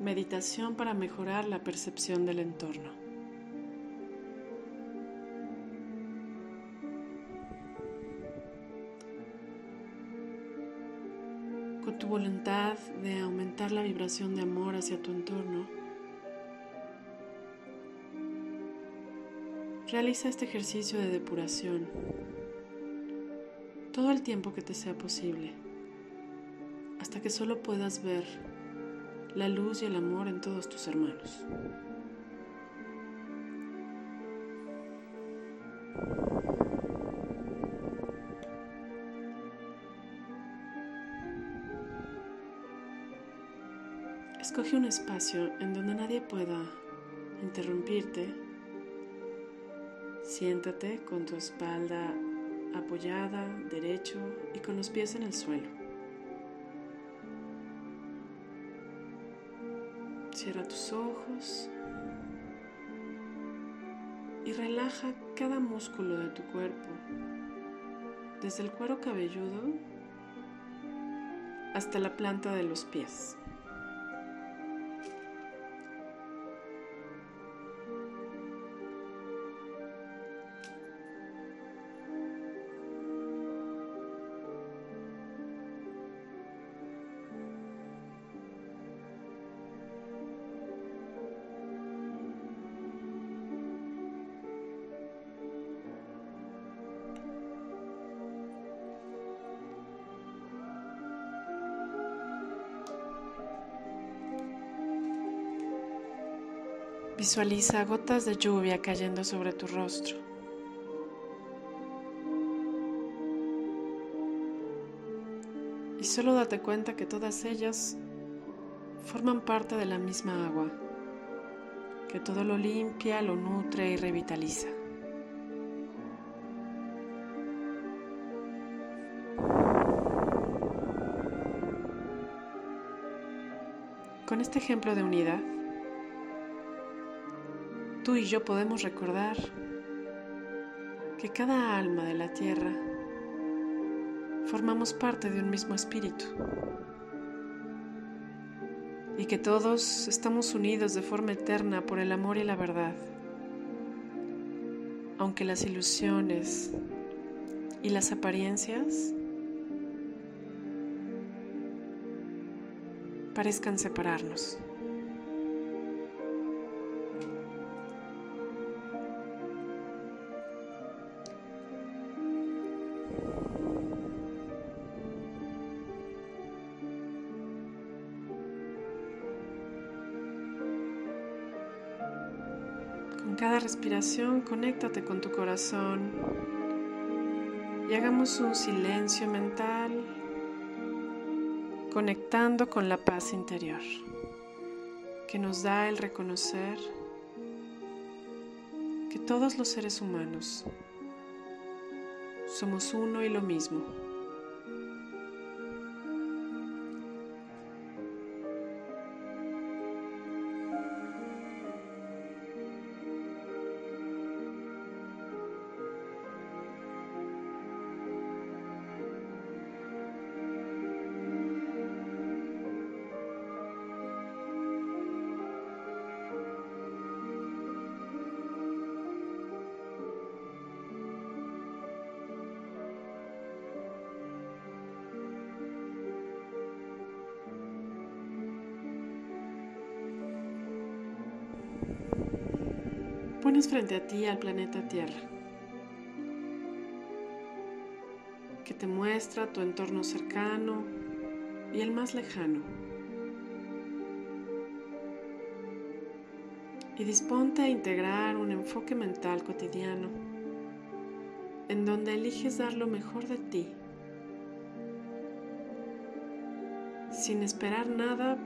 Meditación para mejorar la percepción del entorno. Con tu voluntad de aumentar la vibración de amor hacia tu entorno, realiza este ejercicio de depuración todo el tiempo que te sea posible, hasta que solo puedas ver la luz y el amor en todos tus hermanos. Escoge un espacio en donde nadie pueda interrumpirte. Siéntate con tu espalda apoyada, derecho y con los pies en el suelo. Cierra tus ojos y relaja cada músculo de tu cuerpo, desde el cuero cabelludo hasta la planta de los pies. Visualiza gotas de lluvia cayendo sobre tu rostro. Y solo date cuenta que todas ellas forman parte de la misma agua, que todo lo limpia, lo nutre y revitaliza. Con este ejemplo de unidad, tú y yo podemos recordar que cada alma de la tierra formamos parte de un mismo espíritu y que todos estamos unidos de forma eterna por el amor y la verdad, aunque las ilusiones y las apariencias parezcan separarnos. Respiración, conéctate con tu corazón y hagamos un silencio mental, conectando con la paz interior que nos da el reconocer que todos los seres humanos somos uno y lo mismo. Pones frente a ti al planeta Tierra, que te muestra tu entorno cercano y el más lejano. Y disponte a integrar un enfoque mental cotidiano en donde eliges dar lo mejor de ti, sin esperar nada,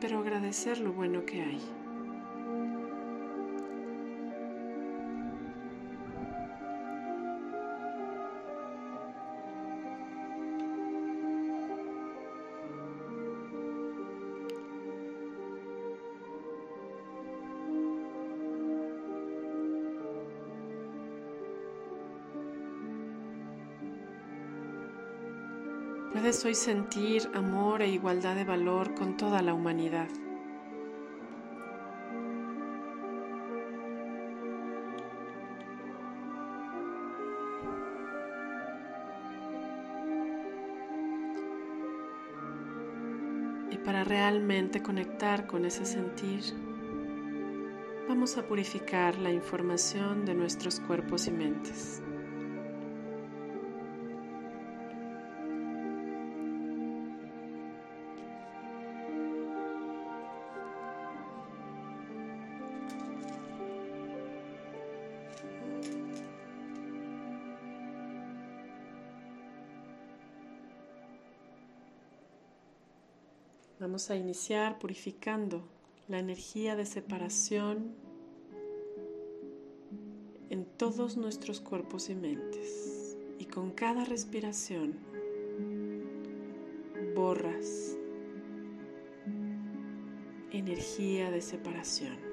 pero agradecer lo bueno que hay. Puedes hoy sentir amor e igualdad de valor con toda la humanidad. Y para realmente conectar con ese sentir, vamos a purificar la información de nuestros cuerpos y mentes. Vamos a iniciar purificando la energía de separación en todos nuestros cuerpos y mentes. Y con cada respiración borras energía de separación.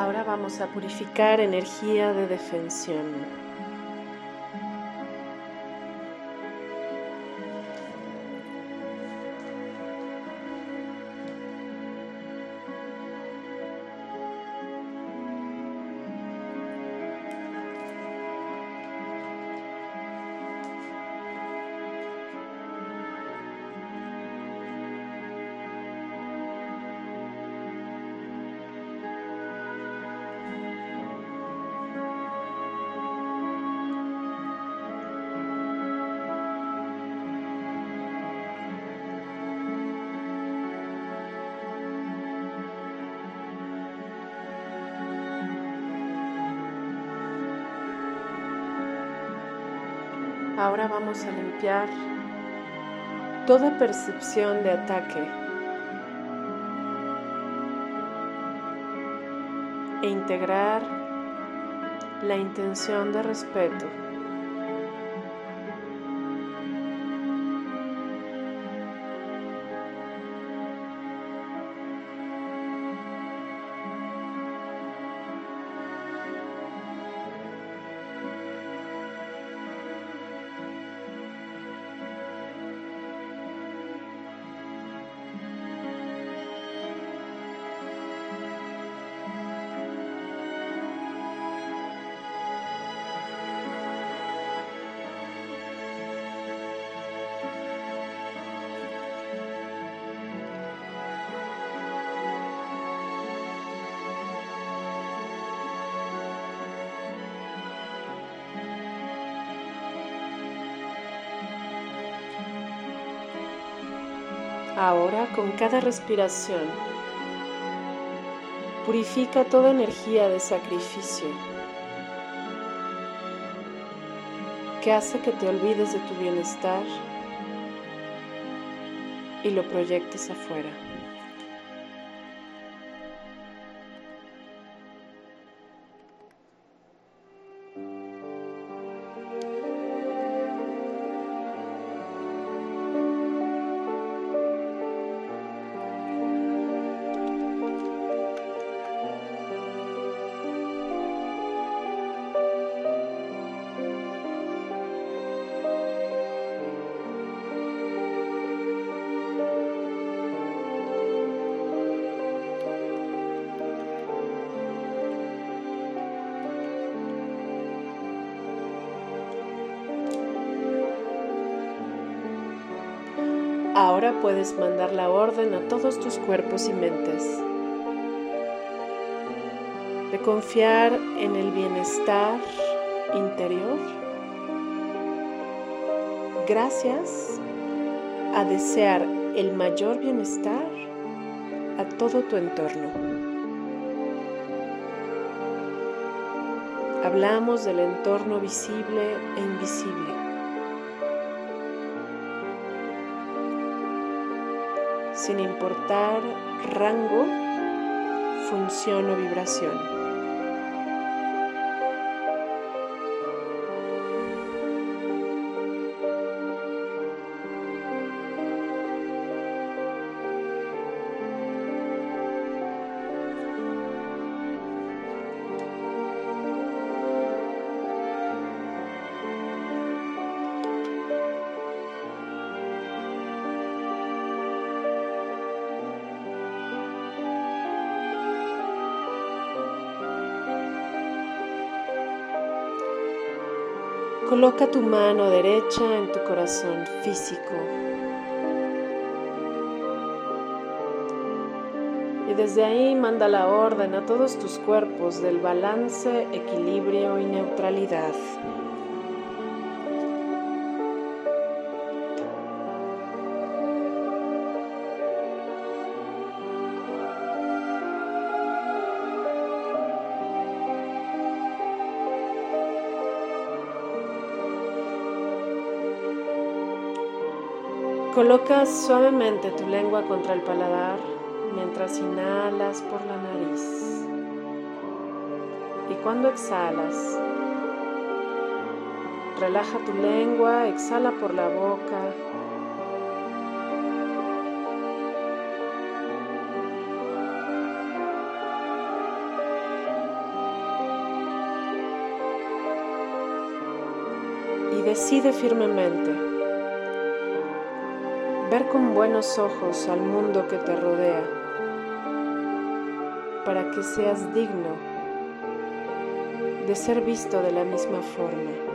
Ahora vamos a purificar energía de defensión. Ahora vamos a limpiar toda percepción de ataque e integrar la intención de respeto Ahora, con cada respiración, purifica toda energía de sacrificio que hace que te olvides de tu bienestar y lo proyectes afuera. Ahora puedes mandar la orden a todos tus cuerpos y mentes de confiar en el bienestar interior gracias a desear el mayor bienestar a todo tu entorno. Hablamos del entorno visible e invisible. Sin importar rango, función o vibración. Coloca tu mano derecha en tu corazón físico. Y desde ahí manda la orden a todos tus cuerpos del balance, equilibrio y neutralidad. Coloca suavemente tu lengua contra el paladar mientras inhalas por la nariz. Y cuando exhalas, relaja tu lengua, exhala por la boca. Y decide firmemente buenos ojos al mundo que te rodea, para que seas digno de ser visto de la misma forma.